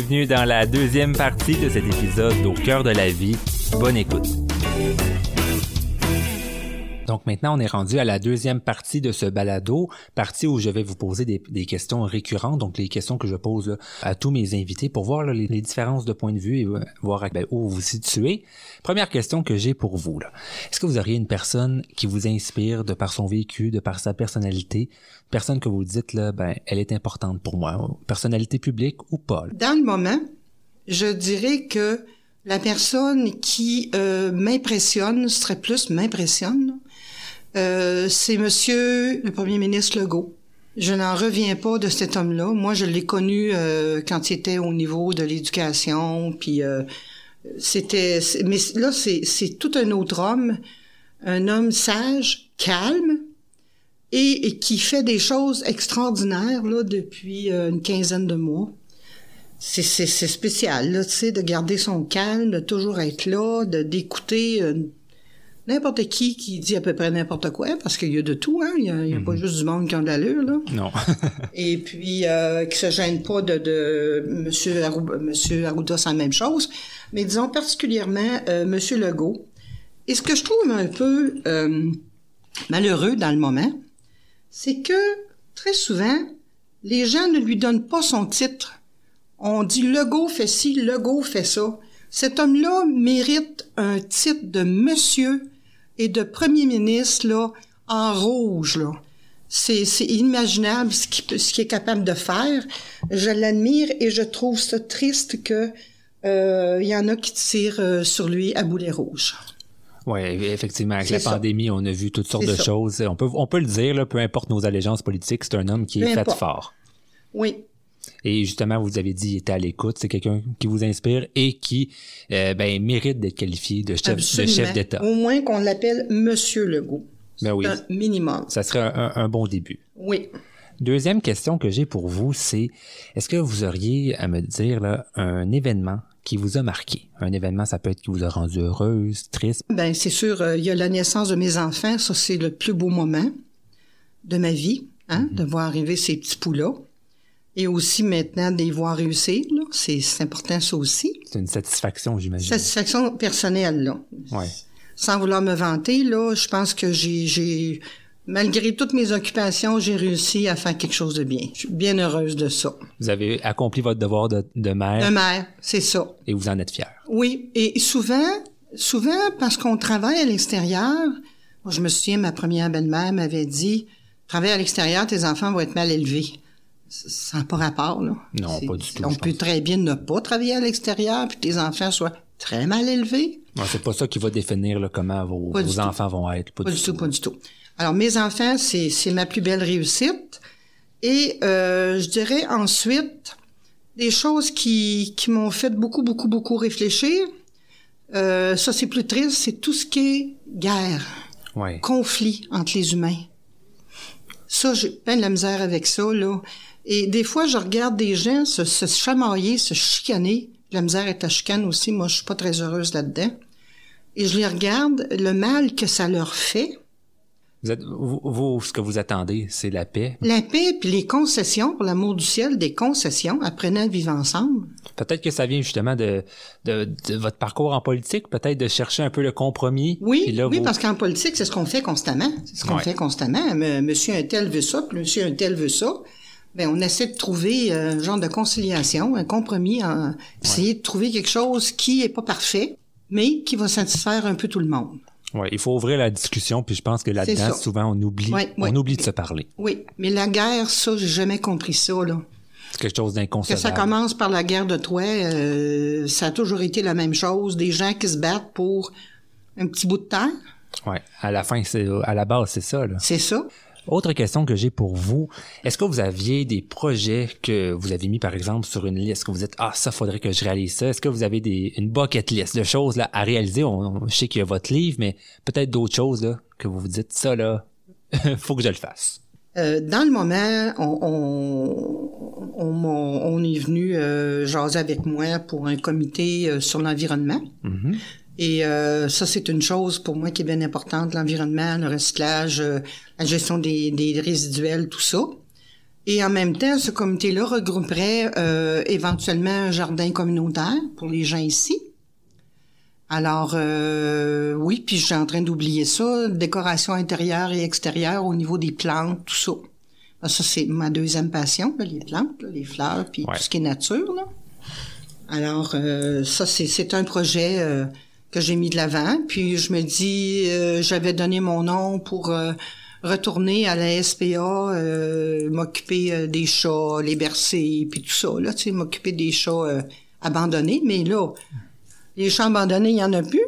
Bienvenue dans la deuxième partie de cet épisode au cœur de la vie. Bonne écoute. Donc maintenant, on est rendu à la deuxième partie de ce balado, partie où je vais vous poser des, questions récurrentes, donc les questions que je pose à tous mes invités pour voir les, différences de point de vue et euh, voir où vous vous situez. Première question que j'ai pour vous. Est-ce que vous auriez une personne qui vous inspire de par son vécu, de par sa personnalité, personne que vous dites, là, ben, elle est importante pour moi, personnalité publique ou pas? Dans le moment, je dirais que la personne qui euh, m'impressionne, ce serait plus m'impressionne, euh, c'est Monsieur le Premier ministre Legault. Je n'en reviens pas de cet homme-là. Moi, je l'ai connu euh, quand il était au niveau de l'éducation, puis euh, c'était. Mais là, c'est tout un autre homme, un homme sage, calme, et, qui fait des choses extraordinaires là depuis une quinzaine de mois. C'est spécial, là, tu sais, de garder son calme, de toujours être là, d'écouter n'importe qui qui dit à peu près n'importe quoi, parce qu'il y a de tout, hein. Il y a, y a pas juste du monde qui a de l'allure, là. Non. Et puis, euh, qui se gêne pas de, de Monsieur, Arruda, Monsieur Arruda, c'est la même chose. Mais disons particulièrement euh, Monsieur Legault. Et ce que je trouve un peu euh, malheureux dans le moment, c'est que très souvent, les gens ne lui donnent pas son titre. On dit Legault fait ci, Legault fait ça. Cet homme-là mérite un titre de monsieur et de premier ministre là en rouge là. C'est c'est inimaginable ce qu'il ce est capable de faire. Je l'admire et je trouve ça triste que euh, il y en a qui tirent euh, sur lui à boulet rouge. Oui, effectivement, avec la ça. pandémie, on a vu toutes sortes de ça. choses. On peut, on peut le dire, là, peu importe nos allégeances politiques, c'est un homme qui est fait fort. Oui, Et justement, vous avez dit, il était à l'écoute. C'est quelqu'un qui vous inspire et qui euh, ben, mérite d'être qualifié de chef, de absolument. chef d'État. Au moins qu'on l'appelle Monsieur Legault. Ben oui, Un minimum. ça serait un, un bon début. Oui. Deuxième question que j'ai pour vous, c'est est-ce que vous auriez à me dire là, un événement qui vous a marqué? Un événement, ça peut être qui vous a rendu heureuse, triste? Ben c'est sûr, euh, il y a la naissance de mes enfants, ça c'est le plus beau moment de ma vie, hein, de voir arriver ces petits poux-là. Et aussi maintenant de les voir réussir, là, c'est important ça aussi. C'est une satisfaction, j'imagine. Satisfaction personnelle, là. Ouais. Sans vouloir me vanter, là, je pense que j'ai, j'ai, malgré toutes mes occupations, j'ai réussi à faire quelque chose de bien. Je suis bien heureuse de ça. Vous avez accompli votre devoir de, de mère Un mère, c'est ça. et vous en êtes fier. Oui, et souvent, souvent parce qu'on travaille à l'extérieur, moi, je me souviens, ma première belle-mère m'avait dit, travaille à l'extérieur, tes enfants vont être mal élevés. Ça n'a pas rapport, là. Non, pas du tout, On peut pense. très bien ne pas travailler à l'extérieur, puis tes enfants soient très mal élevés. Ouais, c'est pas ça qui va définir là, comment vos, tout. enfants vont être. Pas, Pas du tout, pas du tout. Alors, mes enfants, c'est, c'est ma plus belle réussite. Et euh, je dirais ensuite des choses qui, qui m'ont fait beaucoup, beaucoup, beaucoup réfléchir. Euh, ça, c'est plus triste, c'est tout ce qui est guerre, Ouais. conflit entre les humains. Ça, j'ai plein de la misère avec ça, là. Et des fois, je regarde des gens se, se chamailler, se chicaner. La misère est à chicane aussi. Moi, je suis pas très heureuse là-dedans. Et je les regarde, le mal que ça leur fait. Vous, êtes, vous, vous, ce que vous attendez, c'est la paix. La paix, puis les concessions, pour l'amour du ciel, des concessions, apprenant à vivre ensemble. Peut-être que ça vient justement de, de, de votre parcours en politique, peut-être de chercher un peu le compromis. Oui, là, oui vous- parce qu'en politique, c'est ce qu'on fait constamment. C'est ce qu'on Ouais. fait constamment. Monsieur un tel veut ça, puis monsieur un tel veut ça. Ben, on essaie de trouver euh, un genre de conciliation, un compromis, en, essayer de trouver quelque chose qui est pas parfait, mais qui va satisfaire un peu tout le monde. Ouais, il faut ouvrir la discussion, puis je pense que là-dedans, souvent, on oublie, Ouais, on ouais. oublie de se parler. Oui, mais la guerre, ça, j'ai jamais compris ça, là. C'est quelque chose Que d'inconcevable. ça commence par la guerre de Troie, euh, ça a toujours été la même chose. Des gens qui se battent pour un petit bout de terre, Ouais, à la fin, c'est à la base, c'est ça. Là. c'est ça. Autre question que j'ai pour vous, est-ce que vous aviez des projets que vous avez mis par exemple sur une liste? Que vous dites ah ça faudrait que je réalise ça Est-ce que vous avez des une bucket list de choses là à réaliser? On, on- Je sais qu'il y a votre livre, mais peut-être d'autres choses là que vous vous dites ça là, faut que je le fasse. Euh, dans le moment, on, on, on, est venu euh, jaser avec moi pour un comité euh, sur l'environnement. Mhm. Et euh, ça, c'est une chose pour moi qui est bien importante, l'environnement, le recyclage, euh, la gestion des, des résiduels, tout ça. Et en même temps, ce comité-là regrouperait euh, éventuellement un jardin communautaire pour les gens ici. Alors, euh, oui, puis je suis en train d'oublier ça, décoration intérieure et extérieure au niveau des plantes, tout ça. Ah, Ça, c'est ma deuxième passion, là, les plantes, là, les fleurs, puis Ouais. tout ce qui est nature. Là. Alors, euh, ça, c'est, c'est un projet euh, que j'ai mis de l'avant. Puis je me dis, euh, j'avais donné mon nom pour euh, retourner à la SPA, euh, m'occuper des chats, les bercer, puis tout ça, là, tu sais, m'occuper des chats abandonnés. Mais là, les chats abandonnés, il y en a plus.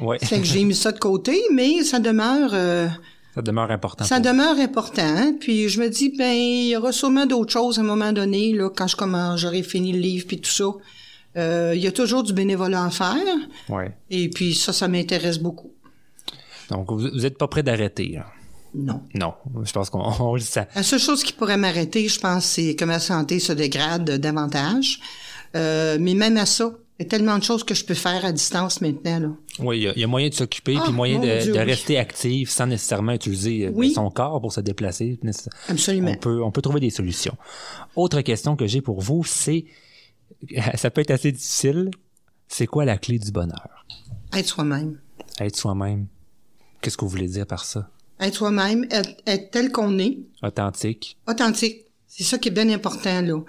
Ouais, Fait que j'ai mis ça de côté, mais ça demeure... ça demeure important. ça vous. demeure important. hein. Puis je me dis, ben, il y aura sûrement d'autres choses à un moment donné, là, quand je commence, j'aurai fini le livre puis tout ça. Euh, Il y a toujours du bénévolat à faire. Ouais. Et puis ça, ça m'intéresse beaucoup. Donc vous, vous êtes pas prêt d'arrêter. là. Non. Non, je pense qu'on on le sait. La seule chose qui pourrait m'arrêter, je pense, c'est que ma santé se dégrade davantage. Euh, mais même à ça, il y a tellement de choses que je peux faire à distance maintenant. Là. Oui, il y a- il y, a moyen de s'occuper, Ah, puis moyen de, Dieu, de oui. rester actif sans nécessairement utiliser euh, Oui. son corps pour se déplacer. Absolument. On peut, on peut trouver des solutions. Autre question que j'ai pour vous, c'est, ça peut être assez difficile, c'est quoi la clé du bonheur? Être soi-même. Être soi-même. Qu'est-ce que vous voulez dire par ça? Être soi-même, être, être tel qu'on est, Authentique. authentique. C'est ça qui est bien important, là.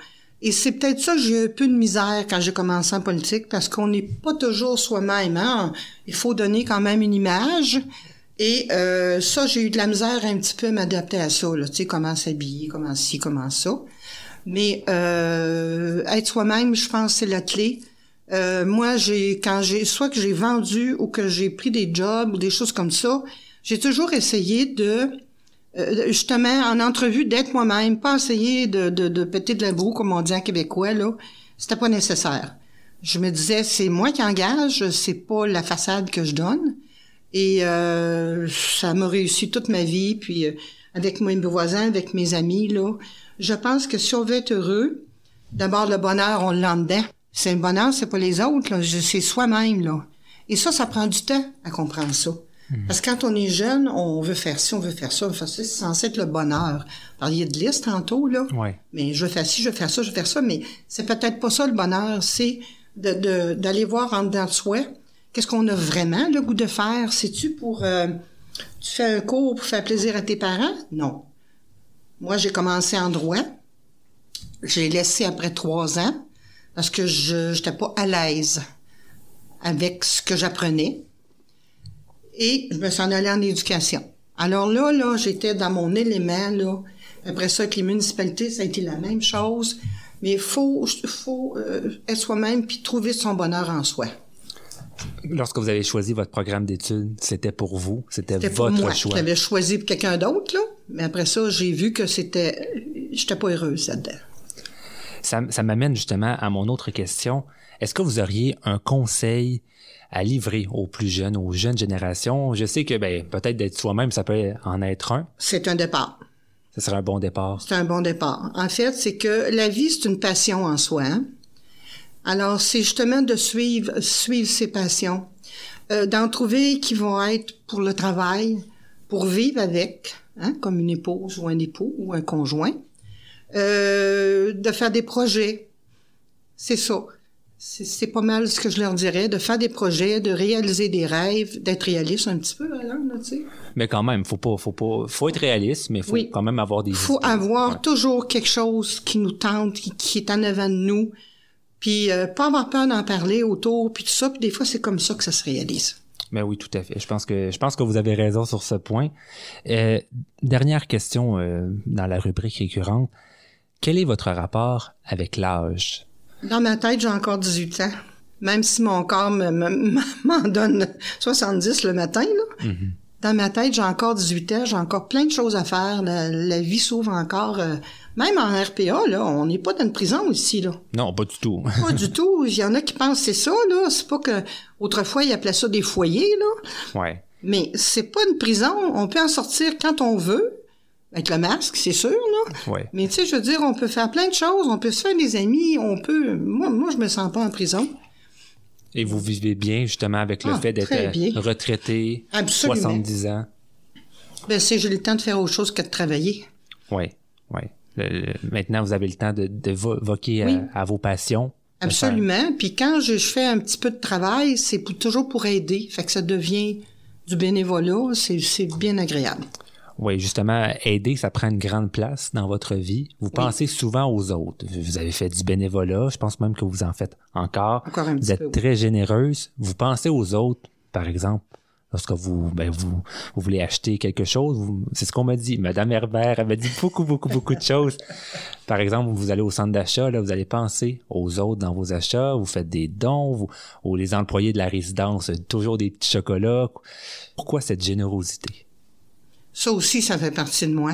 Et c'est peut-être ça que j'ai eu un peu de misère quand j'ai commencé en politique, parce qu'on n'est pas toujours soi-même. Hein? Il faut donner quand même une image. Et euh, ça, j'ai eu de la misère un petit peu à m'adapter à ça. Là. Tu sais, comment s'habiller, comment ci, comment ça. Mais euh, être soi-même, je pense, c'est la clé. Euh, moi, j'ai quand j'ai soit que j'ai vendu ou que j'ai pris des jobs ou des choses comme ça, j'ai toujours essayé de euh, justement en entrevue d'être moi-même, pas essayer de, de, de péter de la boue comme on dit en québécois là. C'était pas nécessaire. Je me disais c'est moi qui engage, c'est pas la façade que je donne. Et euh, ça m'a réussi toute ma vie. Puis euh, avec mes voisins, avec mes amis là, je pense que si on veut être heureux, d'abord le bonheur on l'a dedans. C'est le bonheur, c'est pas les autres là, c'est soi-même là. Et ça, ça prend du temps à comprendre ça. Parce que quand on est jeune, on veut faire ci, on veut faire ça, on veut faire ça. C'est censé être le bonheur. Vous parliez de liste tantôt, là. Ouais. Mais je veux faire ci, je veux faire ça, je veux faire ça. Mais c'est peut-être pas ça le bonheur. C'est de, de- d'aller voir en dedans de soi qu'est-ce qu'on a vraiment le goût de faire. C'est-tu pour... euh, tu fais un cours pour faire plaisir à tes parents? Non. Moi, j'ai commencé en droit. J'ai laissé après trois ans parce que je n'étais pas à l'aise avec ce que j'apprenais. Et je me suis en allée en éducation. Alors là, là, j'étais dans mon élément, là. Après ça, avec les municipalités, ça a été la même chose. Mais il faut, faut euh, être soi-même puis trouver son bonheur en soi. Lorsque vous avez choisi votre programme d'études, c'était pour vous, c'était C'était pour votre moi. choix? Je l'avais choisi pour quelqu'un d'autre, là. Mais après ça, j'ai vu que c'était... J'étais pas heureuse là-dedans. Ça, ça m'amène justement à mon autre question. Est-ce que vous auriez un conseil à livrer aux plus jeunes, aux jeunes générations? Je sais que ben, peut-être d'être soi-même, ça peut en être un. C'est un départ. Ce serait un bon départ. C'est un bon départ. En fait, c'est que la vie, c'est une passion en soi. hein. Alors, c'est justement de suivre, suivre ses passions, euh, d'en trouver qui vont être pour le travail, pour vivre avec, hein, comme une épouse ou un époux ou un conjoint, euh, de faire des projets. C'est ça. C'est pas mal ce que je leur dirais, de faire des projets, de réaliser des rêves, d'être réaliste un petit peu, Alain, tu sais. Mais quand même, faut pas, faut pas, faut être réaliste, mais faut quand même avoir des. Faut avoir toujours quelque chose qui nous tente, qui, est en avant de nous, puis euh, pas avoir peur d'en parler autour, puis tout ça. Puis des fois, c'est comme ça que ça se réalise. Mais oui, tout à fait. Je pense que je pense que vous avez raison sur ce point. Euh, dernière question euh, dans la rubrique récurrente. Quel est votre rapport avec l'âge? Dans ma tête, j'ai encore 18 ans. Même si mon corps m'en donne 70 le matin, là. Mm-hmm. Dans ma tête, j'ai encore 18 ans, j'ai encore plein de choses à faire. La, vie s'ouvre encore. Euh, même en RPA, là, on n'est pas dans une prison ici, là. Non, pas du tout. pas du tout. Il y en a qui pensent que c'est ça, là. C'est pas que autrefois ils appelaient ça des foyers, là. Ouais. Mais c'est pas une prison. On peut en sortir quand on veut. Avec le masque, c'est sûr, là. Ouais. Mais tu sais, je veux dire, on peut faire plein de choses, on peut se faire des amis, on peut. Moi, moi, je me sens pas en prison. Et vous vivez bien, justement, avec le ah, fait d'être retraité, Absolument. 70 ans? Ben, c'est j'ai le temps de faire autre chose que de travailler. Oui, oui. Maintenant, vous avez le temps de, de voquer à, vos passions. Absolument. Puis quand je, je, fais un petit peu de travail, c'est toujours pour aider. Fait que ça devient du bénévolat. C'est bien agréable. Oui, justement, aider, ça prend une grande place dans votre vie. Vous pensez souvent aux autres. Vous avez fait du bénévolat, je pense même que vous en faites encore. encore un vous êtes très généreuse. Vous pensez aux autres, par exemple, lorsque vous, ben vous, vous voulez acheter quelque chose. C'est ce qu'on m'a dit. Madame Herbert, elle m'a dit beaucoup, beaucoup, beaucoup de choses. Par exemple, vous allez au centre d'achat, là, vous allez penser aux autres dans vos achats. Vous faites des dons, vous, ou les employés de la résidence, toujours des petits chocolats. Pourquoi cette générosité? Ça aussi, ça fait partie de moi.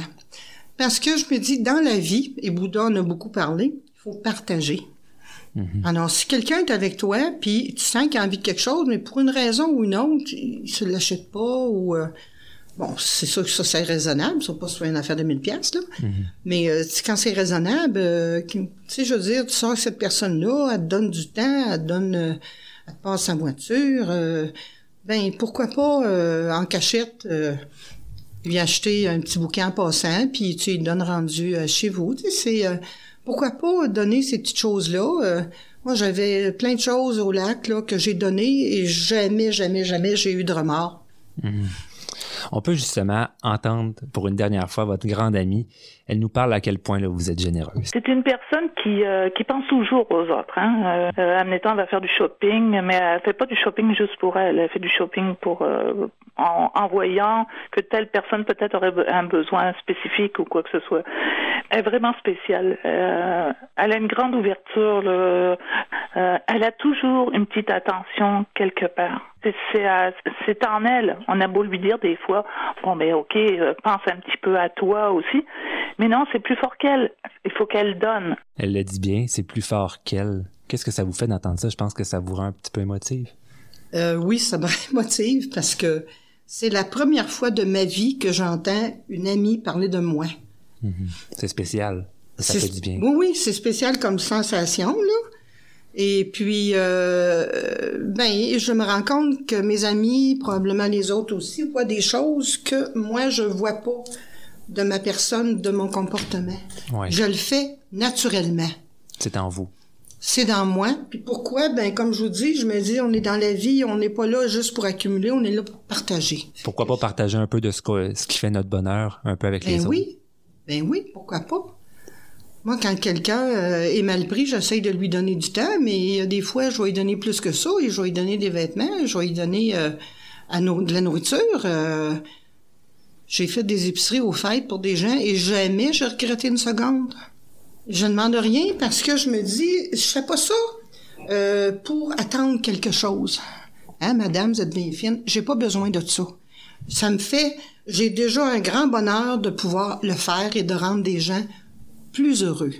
Parce que je me dis, dans la vie, et Bouddha en a beaucoup parlé, il faut partager. Mm-hmm. Alors, si quelqu'un est avec toi, puis tu sens qu'il a envie de quelque chose, mais pour une raison ou une autre, il se l'achète pas ou... Euh, bon, c'est sûr que ça, c'est raisonnable. Ça pas soit une affaire de 1000 pièces là. Mm-hmm. Mais euh, quand c'est raisonnable, euh, tu sais, je veux dire, tu sors cette personne-là, elle te donne du temps, elle te donne... elle te passe sa voiture. ben, pourquoi pas en cachette lui acheter un petit bouquin en passant, puis tu lui donnes rendu euh, chez vous. Tu sais, c'est euh, pourquoi pas donner ces petites choses-là? Euh, moi, j'avais plein de choses au lac que j'ai donné et jamais, jamais, jamais j'ai eu de remords. Mhm. On peut justement entendre pour une dernière fois votre grande amie. Elle nous parle à quel point vous êtes généreuse. C'est une personne qui, euh, qui pense toujours aux autres. Hein. Euh, va faire du shopping, mais elle fait pas du shopping juste pour elle. Elle fait du shopping pour euh, en, voyant que telle personne peut-être aurait un besoin spécifique ou quoi que ce soit. Elle est vraiment spéciale. Euh, elle a une grande ouverture. Elle a toujours une petite attention quelque part. C'est en elle. On a beau lui dire des fois, bon, mais ok, pense un petit peu à toi aussi. Mais non, c'est plus fort qu'elle. Il faut qu'elle donne. Elle le dit bien, c'est plus fort qu'elle. Qu'est-ce que ça vous fait d'entendre ça? Je pense que ça vous rend un petit peu émotive. Euh, oui, ça me motive parce que c'est la première fois de ma vie que j'entends une amie parler de moi. Mhm. C'est spécial. Ça fait du bien. Oui, oui, c'est spécial comme sensation, là. Et puis, euh, ben, je me rends compte que mes amis, probablement les autres aussi, voient des choses que moi, je vois pas de ma personne, de mon comportement. Je le fais naturellement. C'est en vous. C'est dans moi. Puis pourquoi? Ben, comme je vous dis, je me dis, on est dans la vie, on n'est pas là juste pour accumuler, on est là pour partager. Pourquoi pas partager un peu de ce, ce qui fait notre bonheur, un peu avec les ben oui. Ben oui, pourquoi pas? Moi, quand quelqu'un euh, est mal pris, j'essaye de lui donner du temps, mais des fois, je vais lui donner plus que ça, et je vais lui donner des vêtements, je vais lui donner euh, de la nourriture. Euh, j'ai fait des épiceries aux fêtes pour des gens et jamais j'ai regretté une seconde. Je ne demande rien parce que je me dis, je fais pas ça euh, pour attendre quelque chose. Hein, madame, vous êtes bien fine. J'ai pas besoin de ça. Ça me fait, j'ai déjà un grand bonheur de pouvoir le faire et de rendre des gens plus heureux.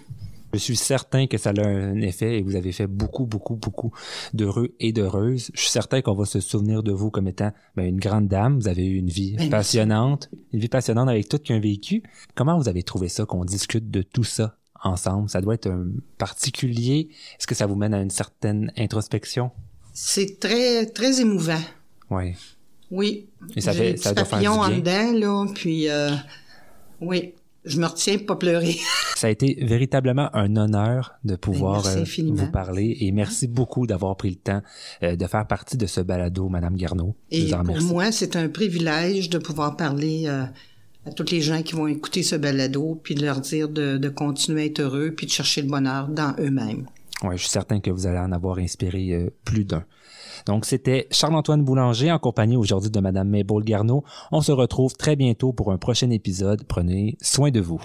Je suis certain que ça a un effet et vous avez fait beaucoup, beaucoup, beaucoup d'heureux et d'heureuses. Je suis certain qu'on va se souvenir de vous comme étant ben, une grande dame. Vous avez eu une vie ben, passionnante, une vie passionnante avec tout qu'un vécu. Comment vous avez trouvé ça qu'on discute de tout ça ensemble? Ça doit être un particulier. Est-ce que ça vous mène à une certaine introspection? C'est très, très émouvant. Oui. Oui. Et ça fait- des ça doit faire du en dedans, là, puis euh, oui, je me retiens pour pas pleurer. Ça a été véritablement un honneur de pouvoir euh, vous parler et merci beaucoup d'avoir pris le temps euh, de faire partie de ce balado, Madame Garneau. Je Et vous en pour moi, c'est un privilège de pouvoir parler euh, à tous les gens qui vont écouter ce balado, puis de leur dire de, de continuer à être heureux, puis de chercher le bonheur dans eux-mêmes. Ouais, je suis certain que vous allez en avoir inspiré plus d'un. Donc, c'était Charles-Antoine Boulanger en compagnie aujourd'hui de Madame Mabel Garneau. On se retrouve très bientôt pour un prochain épisode. Prenez soin de vous.